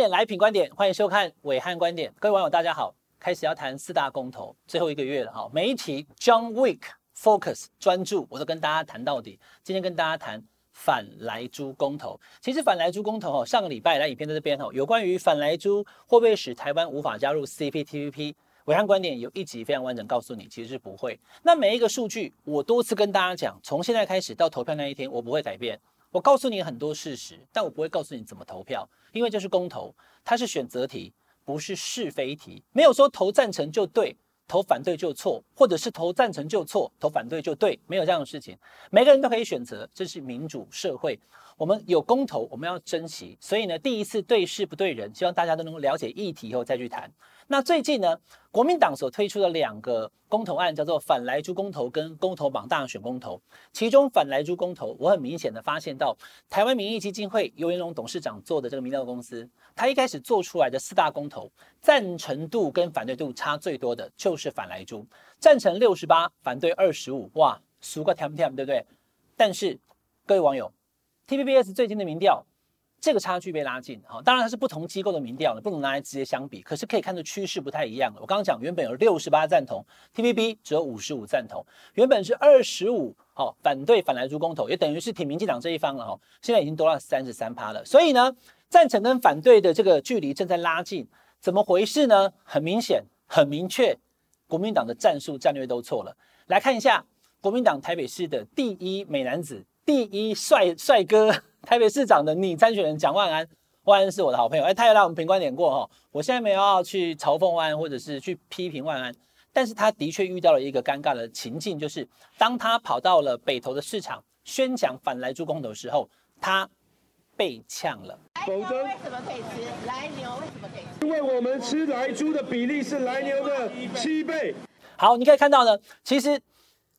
点来品观点，欢迎收看暐瀚观点。各位网友大家好，开始要谈四大公投，最后一个月了哈。每一题 John Wick focus 专注，我都跟大家谈到底。今天跟大家谈反莱猪公投。其实反莱猪公投哈，上个礼拜来影片在这边哈，有关于反莱猪会不会使台湾无法加入 CPTPP，暐瀚观点有一集非常完整告诉你，其实是不会。那每一个数据我多次跟大家讲，从现在开始到投票那一天，我不会改变。我告诉你很多事实，但我不会告诉你怎么投票，因为这是公投，它是选择题，不是是非题，没有说投赞成就对，投反对就错，或者是投赞成就错，投反对就对，没有这样的事情，每个人都可以选择，这是民主社会。我们有公投，我们要珍惜。所以呢，第一次对事不对人，希望大家都能够了解议题以后再去谈。那最近呢，国民党所推出的两个公投案叫做反莱猪公投跟公投榜大选公投。其中反莱猪公投，我很明显的发现到，台湾民意基金会游延龙董事长做的这个民调公司，他一开始做出来的四大公投，赞成度跟反对度差最多的就是反莱猪，赞成六十八，反对二十五，哇，俗个甜不甜，对不对？但是各位网友。TVBS 最近的民调，这个差距被拉近，哈，当然它是不同机构的民调呢，不能拿来直接相比。可是可以看出趋势不太一样了。我刚刚讲原本有六十八赞同，TVB 只有五十五赞同，原本是二十五，好，反对反莱猪公投，也等于是挺民进党这一方了，哈，现在已经多了三十三趴了。所以呢，赞成跟反对的这个距离正在拉近，怎么回事呢？很明显，很明确，国民党的战术战略都错了。来看一下国民党台北市的第一美男子。第一帅帅哥，台北市长的拟参选人蒋万安，万安是我的好朋友，哎，他有来我们评观点过哈。我现在没有要去嘲讽万安，或者是去批评万安，但是他的确遇到了一个尴尬的情境，就是当他跑到了北投的市场宣讲反来猪公投的时候，他被呛了。否则为什么可以吃？来牛为什么可以吃？因为我们吃来猪的比例是来牛的七倍。好，你可以看到呢，其实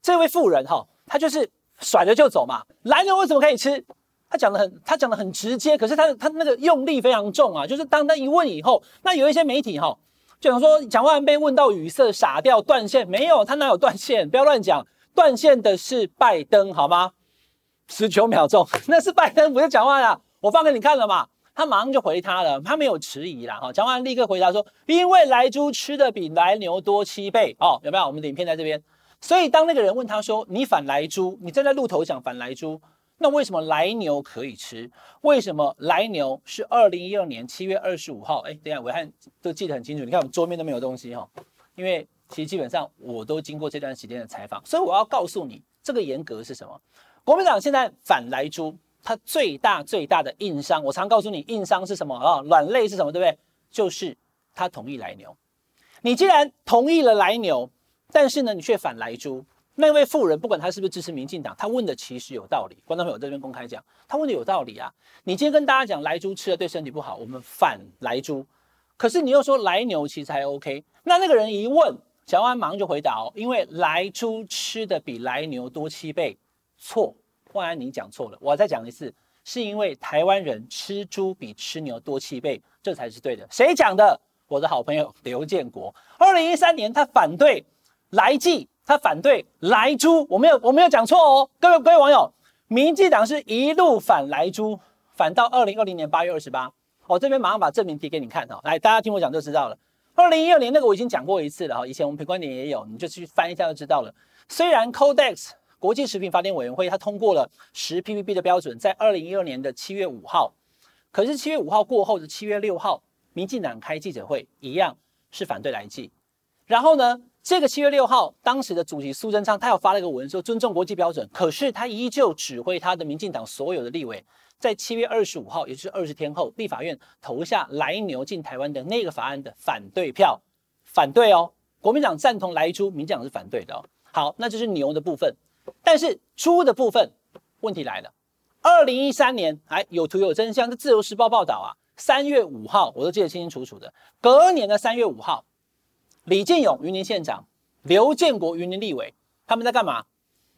这位富人哈，他就是。甩了就走嘛，莱牛为什么可以吃？他讲的很，他讲的很直接，可是他他那个用力非常重啊。就是当他一问以后，那有一些媒体哈，就想说蒋万安被问到语塞、傻掉、断线，没有，他哪有断线？不要乱讲，断线的是拜登好吗？十九秒钟，那是拜登，不是蒋万安啊。我放给你看了嘛，他马上就回他了，他没有迟疑啦哈。蒋万安立刻回答说，因为莱猪吃的比莱牛多七倍哦，有没有？我们影片在这边。所以，当那个人问他说：“你反来猪，你站在路头讲反来猪，那为什么来牛可以吃？为什么来牛是二零一二年七月二十五号？哎，等一下，暐瀚都记得很清楚。你看我们桌面都没有东西哈，因为其实基本上我都经过这段时间的采访，所以我要告诉你，这个严格是什么？国民党现在反来猪，它最大最大的硬伤，我常告诉你，硬伤是什么啊？软肋是什么？对不对？就是他同意来牛。你既然同意了来牛。但是呢，你却反莱猪。那位富人不管他是不是支持民进党，他问的其实有道理。观众朋友这边公开讲，他问的有道理啊。你今天跟大家讲莱猪吃了对身体不好，我们反莱猪。可是你又说莱牛其实还 OK。那那个人一问，小安马上就回答哦，因为莱猪吃的比莱牛多七倍。错，万安你讲错了。我再讲一次，是因为台湾人吃猪比吃牛多七倍，这才是对的。谁讲的？我的好朋友刘建国。二零一三年他反对。莱剂，他反对来猪，我没有我没有讲错哦，各位各位网友，民进党是一路反来猪，反到二零二零年八月二十八，我这边马上把证明提给你看哈，来大家听我讲就知道了。二零一二年那个我已经讲过一次了哈，以前我们品观点也有，你就去翻一下就知道了。虽然 Codex 国际食品法典委员会它通过了十 ppb 的标准，在二零一二年的七月五号，可是七月五号过后的七月六号，民进党开记者会一样是反对莱剂，然后呢？这个七月六号，当时的主席苏贞昌，他有发了一个文说尊重国际标准，可是他依旧指挥他的民进党所有的立委，在七月二十五号，也就是二十天后，立法院投下来牛进台湾的那个法案的反对票，反对哦。国民党赞同来猪，民进党是反对的哦。好，那就是牛的部分，但是猪的部分，问题来了。二零一三年，哎，有图有真相，这自由时报报道啊，三月五号，我都记得清清楚楚的，隔年的三月五号。李建勇云林县长，刘建国云林立委，他们在干嘛？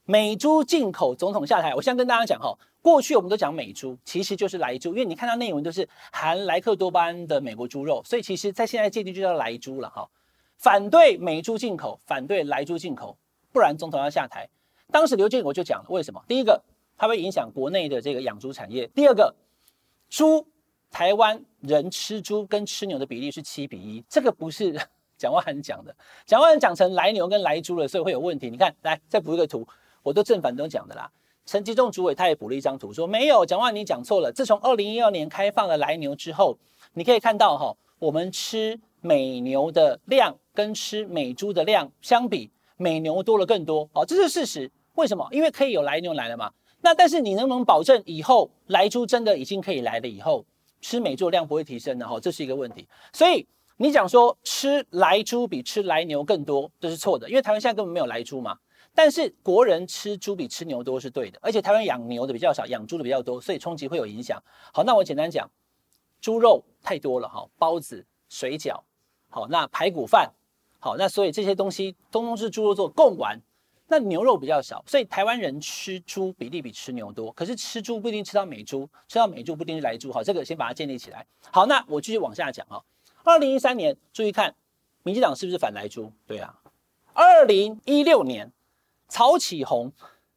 美猪进口总统下台。我先跟大家讲哈，过去我们都讲美猪，其实就是莱猪，因为你看到内文都是含莱克多巴胺的美国猪肉，所以其实在现在界定就叫莱猪了哈。反对美猪进口，反对莱猪进口，不然总统要下台。当时刘建国就讲了，为什么？第一个，它会影响国内的这个养猪产业；第二个，猪台湾人吃猪跟吃牛的比例是七比一，这个不是蒋万安讲的，蒋万安讲成来牛跟来猪了，所以会有问题。你看，来再补一个图，我都正反都讲的啦。陈吉仲主委他也补了一张图，说没有，蒋万你讲错了。自从二零一二年开放了来牛之后，你可以看到哈，我们吃美牛的量跟吃美猪的量相比，美牛多了更多，哦，这是事实。为什么？因为可以有来牛来了嘛。那但是你能不能保证以后来猪真的已经可以来了以后，吃美猪的量不会提升呢？哈，这是一个问题。所以你讲说吃来猪比吃来牛更多，这是错的，因为台湾现在根本没有来猪嘛。但是国人吃猪比吃牛多是对的，而且台湾养牛的比较少，养猪的比较多，所以冲击会有影响。好，那我简单讲，猪肉太多了哈，包子、水饺，好，那排骨饭，好，那所以这些东西通通是猪肉做贡丸，那牛肉比较少，所以台湾人吃猪比例比吃牛多。可是吃猪不一定吃到美猪，吃到美猪不一定是来猪。好，这个先把它建立起来。好，那我继续往下讲哈。二零一三年，注意看，民进党是不是反来猪？对啊。二零一六年。曹启宏，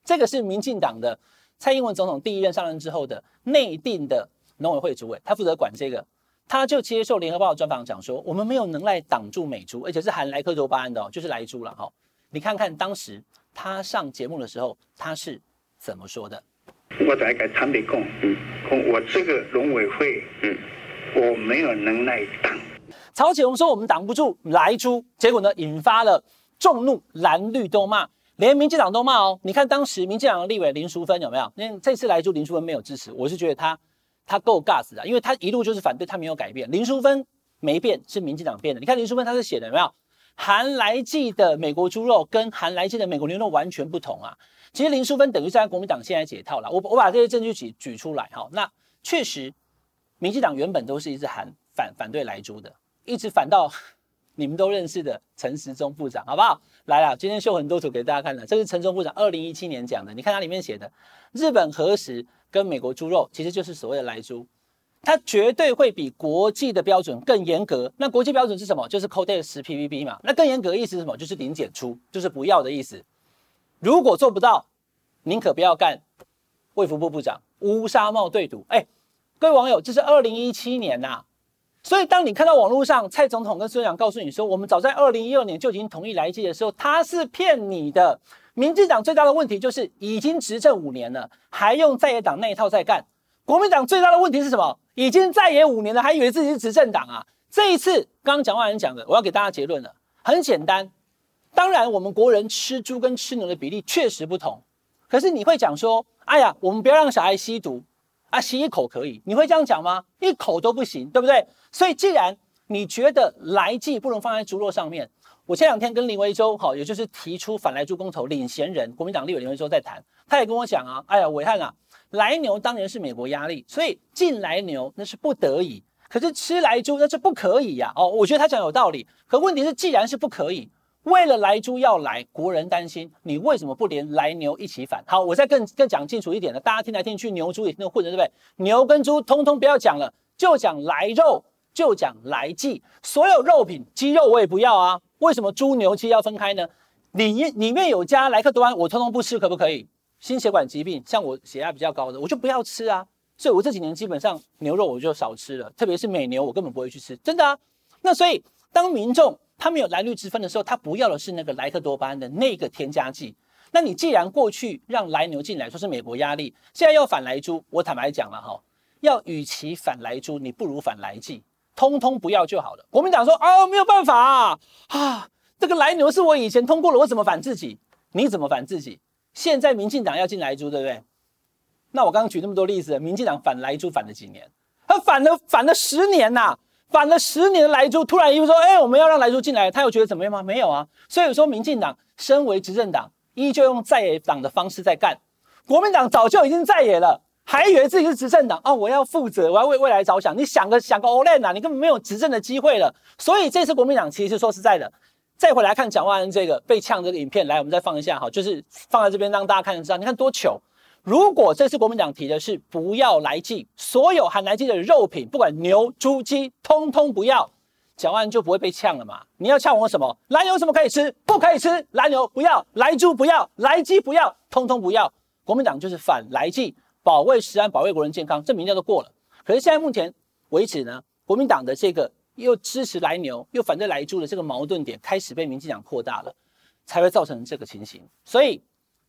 这个是民进党的蔡英文总统第一任上任之后的内定的农委会主委，他负责管这个，他就接受联合报的专访讲说，我们没有能耐挡住美猪，而且是含莱克多巴胺的哦，就是莱猪了哈。你看看当时他上节目的时候他是怎么说的？我再给坦白讲，嗯，我这个农委会，嗯，我没有能耐挡。曹启宏说我们挡不住来猪，结果呢引发了众怒，蓝绿都骂。连民进党都骂哦！你看当时民进党的立委林淑芬有没有？那这次来猪林淑芬没有支持，我是觉得他他够 gas 的，因为他一路就是反对，他没有改变。林淑芬没变，是民进党变的。你看林淑芬他是写的有没有？含来剂的美国猪肉跟含来剂的美国牛肉完全不同啊！其实林淑芬等于在国民党现在解套了。我我把这些证据举举出来哈，那确实民进党原本都是一直含反反对莱猪的，一直反到。你们都认识的陈时中部长，好不好？来了，今天秀很多图给大家看了。这是陈时中部长二零一七年讲的，你看它里面写的，日本核食跟美国猪肉其实就是所谓的来猪，它绝对会比国际的标准更严格。那国际标准是什么？就是 Codex 10 ppb 嘛。那更严格的意思是什么？就是零检出，就是不要的意思。如果做不到，宁可不要干。卫福部部长乌纱帽对赌，哎，各位网友，这是二零一七年呐、啊。所以，当你看到网络上蔡总统跟孙长告诉你说，我们早在二零一二年就已经同意来剂的时候，他是骗你的。民进党最大的问题就是已经执政五年了，还用在野党那一套在干。国民党最大的问题是什么？已经在野五年了，还以为自己是执政党啊！这一次，刚刚蒋万安讲的，我要给大家结论了，很简单。当然，我们国人吃猪跟吃牛的比例确实不同，可是你会讲说，哎呀，我们不要让小孩吸毒。啊，吸一口可以，你会这样讲吗？一口都不行，对不对？所以，既然你觉得来剂不能放在猪肉上面，我前两天跟林维洲，好，也就是提出反来猪公投领衔人，国民党立委林维洲在谈，他也跟我讲啊，哎呀，伟汉啊，来牛当年是美国压力，所以进来牛那是不得已，可是吃来猪那是不可以呀、哦，我觉得他讲有道理，可问题是，既然是不可以。为了来猪要来，国人担心，你为什么不连来牛一起反？好，我再更更讲清楚一点呢，大家听来听去，牛猪也听得混着，对不对？牛跟猪通通不要讲了，就讲来肉，就讲来剂，所有肉品，鸡肉我也不要啊。为什么猪牛鸡要分开呢？里面里面有加莱克多安，我通通不吃，可不可以？心血管疾病，像我血压比较高的，我就不要吃啊。所以我这几年基本上牛肉我就少吃了，特别是美牛，我根本不会去吃，真的啊。那所以当民众。他没有蓝绿之分的时候，他不要的是那个莱克多巴胺的那个添加剂。那你既然过去让来牛进来，说是美国压力，现在要反莱猪，我坦白讲了哈，要与其反莱猪，你不如反莱剂，通通不要就好了。国民党说啊，没有办法啊，啊，这个来牛是我以前通过了，我怎么反自己？你怎么反自己？现在民进党要进莱猪，对不对？那我刚刚举那么多例子，民进党反莱猪反了几年？他反了反了十年呐、啊。反了十年的莱猪，突然又说：“哎，我们要让莱猪进来。”他又觉得怎么样吗？没有啊。所以说，民进党身为执政党，依旧用在野党的方式在干。国民党早就已经在野了，还以为自己是执政党哦，我要负责，我要为未来着想。你想个想个 o l n 啊，你根本没有执政的机会了。所以这次国民党其实说实在的，再回来看蒋万安这个被呛这个影片，来，我们再放一下哈，就是放在这边让大家看得知道，你看多糗。如果这次国民党提的是不要来剂，所有含来剂的肉品，不管牛、猪、鸡，通通不要，蒋万就不会被呛了嘛？你要呛我什么？来牛什么可以吃？不可以吃，来牛不要，来猪不要，来鸡不要，通通不要。国民党就是反来剂，保卫食安，保卫国人健康，这名调都过了。可是现在目前为止呢，国民党的这个又支持来牛又反对来猪的这个矛盾点开始被民进党扩大了，才会造成这个情形。所以，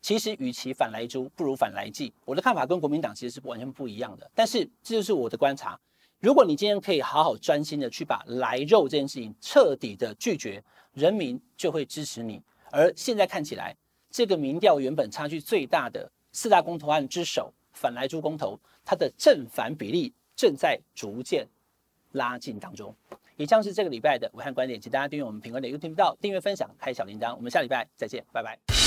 其实与其反莱猪，不如反莱记。我的看法跟国民党其实是完全不一样的。但是，这就是我的观察。如果你今天可以好好专心的去把来肉这件事情彻底的拒绝，人民就会支持你。而现在看起来，这个民调原本差距最大的四大公投案之首反莱猪公投，它的正反比例正在逐渐拉近当中。以上是这个礼拜的武汉观点，请大家订阅我们评论的 YouTube 频道，订阅分享，开小铃铛。我们下礼拜再见，拜拜。